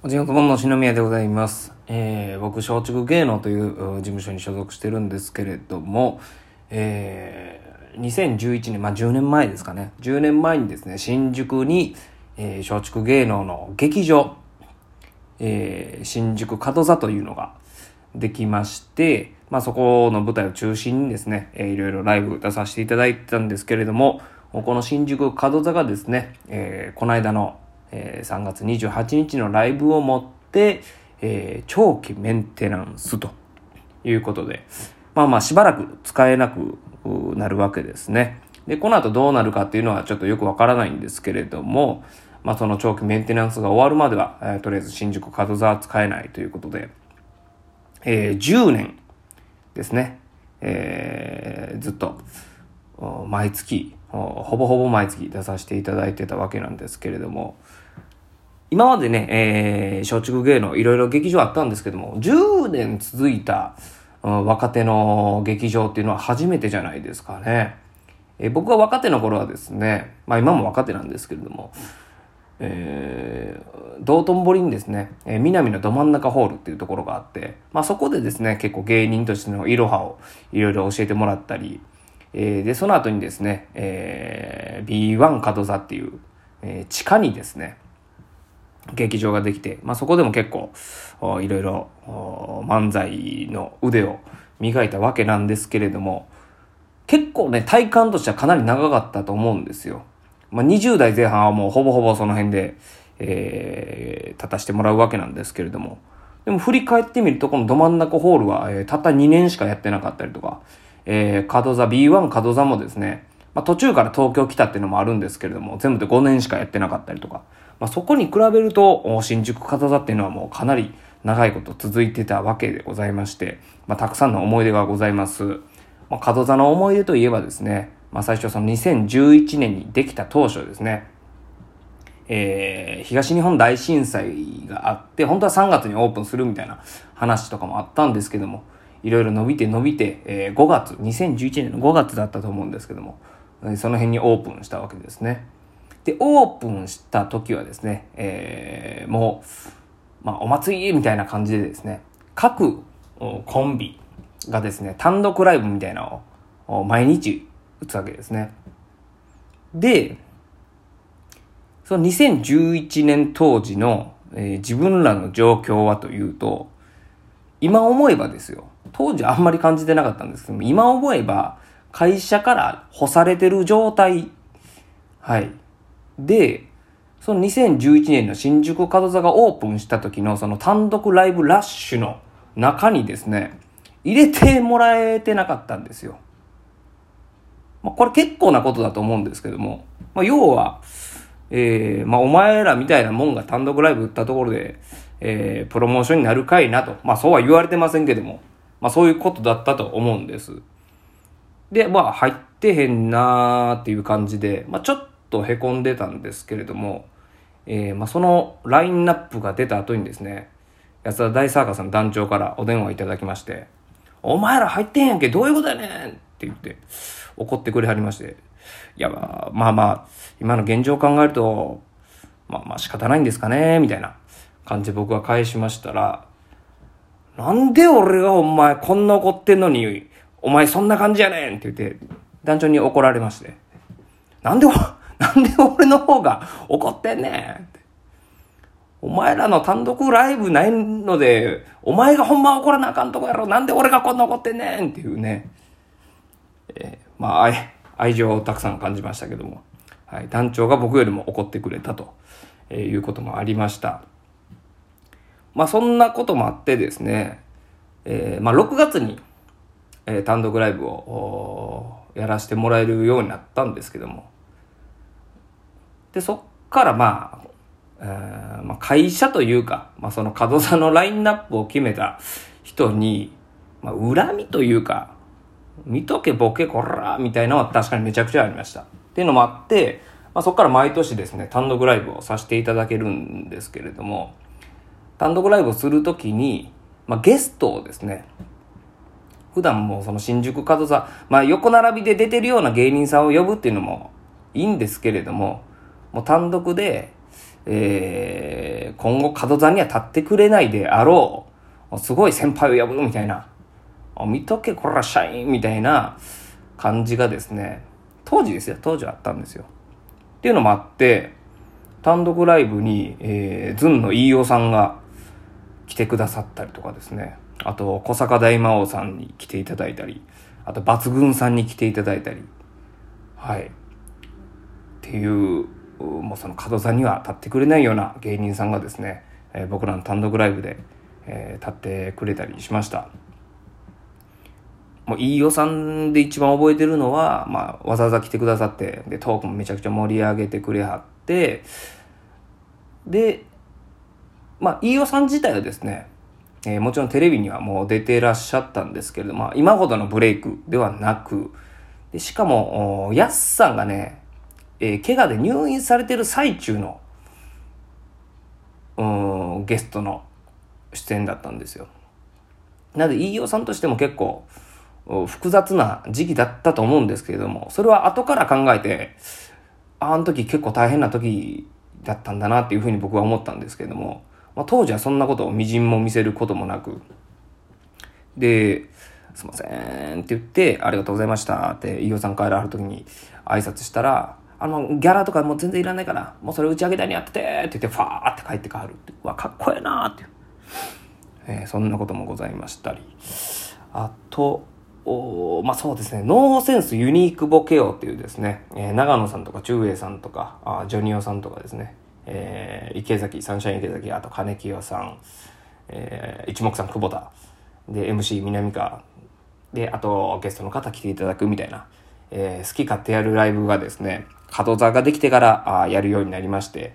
おじがとどんの篠宮でございます。えー、僕、松竹芸能というう事務所に所属してるんですけれども、えー、2011年、まあ10年前ですかね。10年前にですね、新宿に、えー、松竹芸能の劇場、えー、新宿門座というのができまして、まあそこの舞台を中心にですね、えー、いろいろライブ出させていただいてたんですけれども、この新宿門座がですね、えー、この間の、えー、3月28日のライブをもって、えー、長期メンテナンスということで、まあまあしばらく使えなくなるわけですね。で、この後どうなるかっていうのはちょっとよくわからないんですけれども、まあその長期メンテナンスが終わるまでは、えー、とりあえず新宿門座は使えないということで、えー、10年ですね、えー、ずっと毎月ほぼほぼ毎月出させていただいてたわけなんですけれども今までね、えー、松竹芸能いろいろ劇場あったんですけども10年続いたうん若手の劇場っていうのは初めてじゃないですかね。えー、僕が若手の頃はですね、まあ今も若手なんですけれども、えー、道頓堀にですね、えー、南のど真ん中ホールっていうところがあって、まあそこでですね、結構芸人としてのいろはをいろいろ教えてもらったり、えー、で、その後にですね、えー、B1 角座っていう、えー、地下にですね、劇場ができて、まあそこでも結構、いろいろ漫才の腕を磨いたわけなんですけれども、結構ね、体感としてはかなり長かったと思うんですよ。まあ、20代前半はもうほぼほぼその辺で、えー、立たしてもらうわけなんですけれども、でも振り返ってみると、このど真ん中ホールは、えー、たった2年しかやってなかったりとか、えー、角座、B1 角座もですね、まあ、途中から東京来たっていうのもあるんですけれども、全部で5年しかやってなかったりとか、まあ、そこに比べると、新宿角座っていうのはもうかなり長いこと続いてたわけでございまして、まあ、たくさんの思い出がございます。まあ、角座の思い出といえばですね、まあ、最初その2011年にできた当初ですね、えー、東日本大震災があって、本当は3月にオープンするみたいな話とかもあったんですけども、いろいろ伸びて伸びて、えー、5月、2011年の5月だったと思うんですけども、その辺にオープンしたわけですね。で、オープンした時はですね、えー、もう、まあ、お祭りみたいな感じでですね、各コンビがですね、単独ライブみたいなのを毎日打つわけですね。で、その2011年当時の、えー、自分らの状況はというと、今思えばですよ。当時あんまり感じてなかったんですけども、今思えば会社から干されてる状態。はい。で、その2011年の新宿門座がオープンした時のその単独ライブラッシュの中にですね、入れてもらえてなかったんですよ。まあ、これ結構なことだと思うんですけども、まあ、要は、えー、まあ、お前らみたいなもんが単独ライブ打ったところで、えー、プロモーションになるかいなと。まあ、そうは言われてませんけども、まあ、そういうことだったと思うんです。で、まあ、入ってへんなーっていう感じで、まあ、ちょっと凹んでたんですけれども、えー、まあ、そのラインナップが出た後にですね、安田大サーカスの団長からお電話いただきまして、お前ら入ってんやんけ、どういうことやねんって言って、怒ってくれはりまして、いや、まあまあ、まあ、今の現状を考えると、まあまあ仕方ないんですかね、みたいな感じで僕が返しましたら、なんで俺がお前こんな怒ってんのに、お前そんな感じやねんって言って、団長に怒られまして、なんで、なんで俺の方が怒ってんねんって。お前らの単独ライブないので、お前がほんま怒らなあかんとこやろ。なんで俺がこんな怒ってんねんっていうね。えー、まあ愛、愛情をたくさん感じましたけども。はい。団長が僕よりも怒ってくれたと、えー、いうこともありました。まあそんなこともあってですね、えー、まあ6月に、えー、単独ライブをやらせてもらえるようになったんですけども。で、そっからまあ、えーまあ、会社というか、まあ、その角座のラインナップを決めた人に、まあ、恨みというか、見とけボケこらみたいなのは確かにめちゃくちゃありました。っていうのもあって、まあ、そこから毎年ですね、単独ライブをさせていただけるんですけれども、単独ライブをするときに、まあ、ゲストをですね、普段もその新宿角座、まあ、横並びで出てるような芸人さんを呼ぶっていうのもいいんですけれども、もう単独で、え今後角座には立ってくれないであろう、すごい先輩を呼ぶみたいな、見とけこら社員みたいな感じがですね、当時ですよ、当時あったんですよ。っていうのもあって、単独ライブに、えー、ズンの飯尾さんがてくださったりとかですね。あと、小坂大魔王さんに来ていただいたり、あと、抜群さんに来ていただいたり、はい。っていう、もうその角座には立ってくれないような芸人さんがですね、え、僕らの単独ライブで、え、立ってくれたりしました。もう飯尾さんで一番覚えてるのは、まあ、わざわざ来てくださって、で、トークもめちゃくちゃ盛り上げてくれはって、で、まあ、飯尾さん自体はですね、えー、もちろんテレビにはもう出てらっしゃったんですけれども、まあ今ほどのブレイクではなく、でしかも、やすさんがね、えー、怪我で入院されてる最中の、うん、ゲストの出演だったんですよ。なので、飯尾さんとしても結構、複雑な時期だったと思うんですけれども、それは後から考えて、あの時結構大変な時だったんだなっていうふうに僕は思ったんですけれども、まあ、当時はそんなことをみじんも見せることもなく、で、すいませんって言って、ありがとうございましたって、飯尾さん帰らはる時に挨拶したら、あの、ギャラとかもう全然いらないから、もうそれ打ち上げ台にやっててって言って、ファーって帰って帰るって、うわ、かっこええなーって、えー、そんなこともございましたり。あと、おまあそうですね、ノーセンスユニークボケオっていうですね、えー、長野さんとか中英さんとか、あジョニオさんとかですね、えー、池崎、サンシャイン池崎、あと金清さん、えー、一目さん久保田、で、MC 南川、で、あとゲストの方来ていただくみたいな、えー、好き勝手やるライブがですね、角座ができてからあやるようになりまして、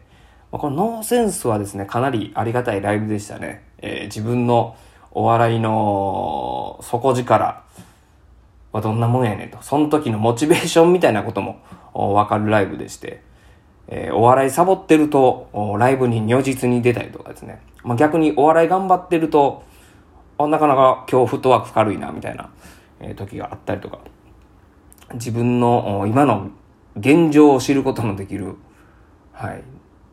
ま、このノーセンスはですね、かなりありがたいライブでしたね。えー、自分のお笑いの底力。はどんなもんやねんと。その時のモチベーションみたいなこともわかるライブでして、えー、お笑いサボってると、ライブに如実に出たりとかですね。まあ、逆にお笑い頑張ってると、あなかなか今日フットワーク軽いな、みたいな、えー、時があったりとか。自分の今の現状を知ることのできる、はい。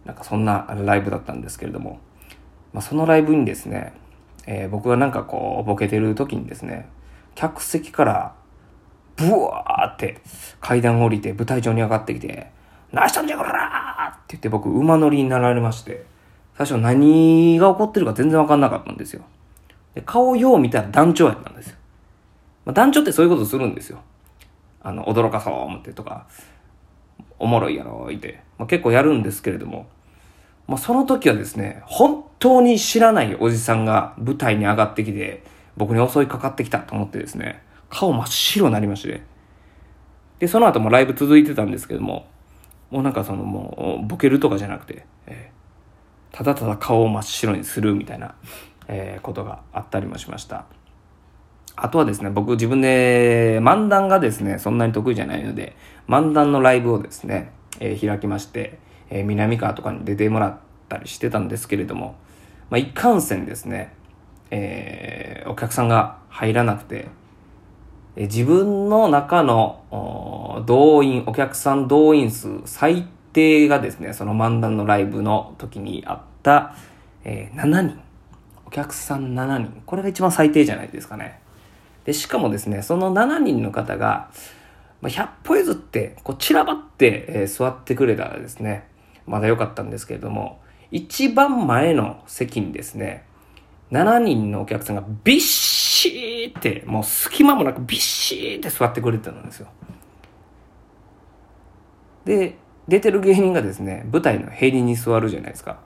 なんかそんなライブだったんですけれども、まあ、そのライブにですね、えー、僕がなんかこう、ボケてる時にですね、客席からブワーって階段降りて舞台上に上がってきて、何したんじゃこらって言って僕馬乗りになられまして、最初何が起こってるか全然わかんなかったんですよ。で顔よう見たら団長やったんですよ。まあ、団長ってそういうことするんですよ。あの、驚かそう思ってとか、おもろいやろ、いて。まあ、結構やるんですけれども、まあ、その時はですね、本当に知らないおじさんが舞台に上がってきて、僕に襲いかかってきたと思ってですね、顔真っ白になりまして。で、その後もライブ続いてたんですけども、もうなんかそのもう、ボケるとかじゃなくて、えー、ただただ顔を真っ白にするみたいな、えー、ことがあったりもしました。あとはですね、僕自分で漫談がですね、そんなに得意じゃないので、漫談のライブをですね、えー、開きまして、えー、南川とかに出てもらったりしてたんですけれども、まあ、一貫線ですね、え、お客さんが入らなくて、自分の中の動員、お客さん動員数最低がですね、その漫談のライブの時にあった、えー、7人。お客さん7人。これが一番最低じゃないですかね。で、しかもですね、その7人の方が、まあ、100歩譲って、こう散らばって、えー、座ってくれたらですね、まだ良かったんですけれども、一番前の席にですね、7人のお客さんがびっしーって、もう隙間もなくびっしーって座ってくれてたんですよ。で、出てる芸人がですね、舞台のヘリに座るじゃないですか。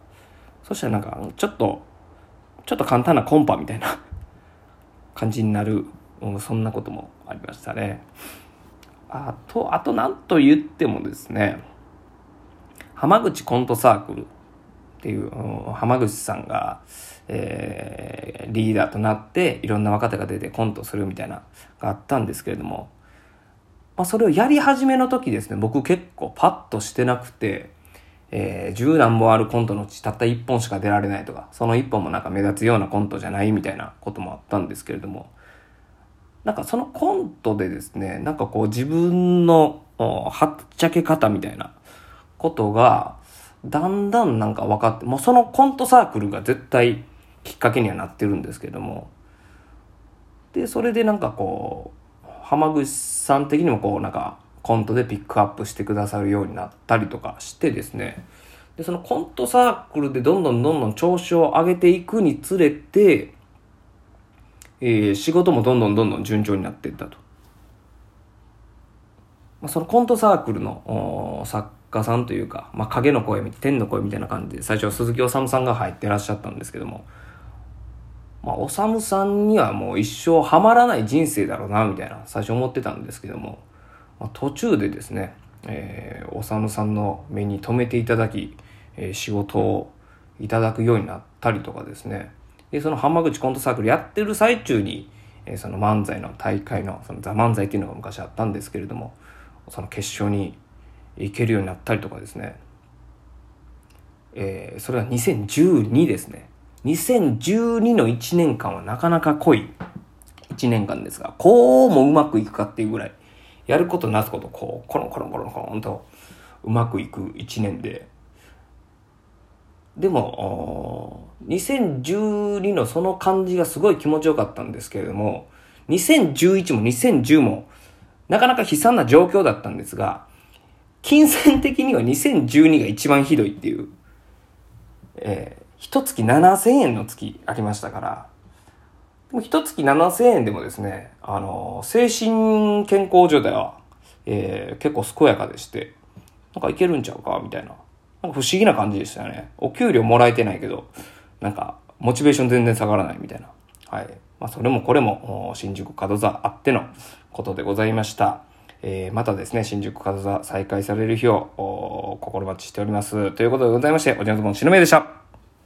そしたらなんか、ちょっと、ちょっと簡単なコンパみたいな 感じになる、そんなこともありましたね。あと、あと何と言ってもですね、浜口コントサークルっていう、うん、浜口さんが、えー、リーダーとなっていろんな若手が出てコントするみたいながあったんですけれども、まあ、それをやり始めの時ですね僕結構パッとしてなくて、えー、十何本あるコントのうちたった一本しか出られないとかその一本もなんか目立つようなコントじゃないみたいなこともあったんですけれどもなんかそのコントでですねなんかこう自分のはっちゃけ方みたいなことがだんだんなんか分かって、もうそのコントサークルが絶対きっかけにはなってるんですけども、で、それでなんかこう、浜口さん的にもこうなんかコントでピックアップしてくださるようになったりとかしてですね、で、そのコントサークルでどんどんどんどん調子を上げていくにつれて、えー、仕事もどんどんどんどん順調になっていったと。まあ、そのコントサークルの作家さんというか、まあ、影の声、天の声みたいな感じで、最初は鈴木治さんが入ってらっしゃったんですけども、まあ、治さむさんにはもう一生ハマらない人生だろうな、みたいな、最初思ってたんですけども、まあ、途中でですね、えー、治さんの目に留めていただき、えー、仕事をいただくようになったりとかですね、で、その浜口コントサークルやってる最中に、えー、その漫才の大会の、そのザ漫才っていうのが昔あったんですけれども、その決勝に行けるようになったりとかですね、えー、それは2012ですね。2012の1年間はなかなか濃い。1年間ですが、こうもうまくいくかっていうぐらい、やることなすこと、こう、コロンコロンコロンコロンとうまくいく1年で、でも、2012のその感じがすごい気持ちよかったんですけれども、2011も2010もなかなか悲惨な状況だったんですが、金銭的には2012が一番ひどいっていう、えー、一月7000円の月ありましたから、でも一月7000円でもですね、あの、精神健康所では、えー、結構健やかでして、なんかいけるんちゃうかみたいな。なんか不思議な感じでしたよね。お給料もらえてないけど、なんか、モチベーション全然下がらないみたいな。はい。まあ、それもこれも、新宿門座あってのことでございました。えー、またですね、新宿門座再開される日を、心待ちしております。ということでございまして、おじゃのともしのめでした。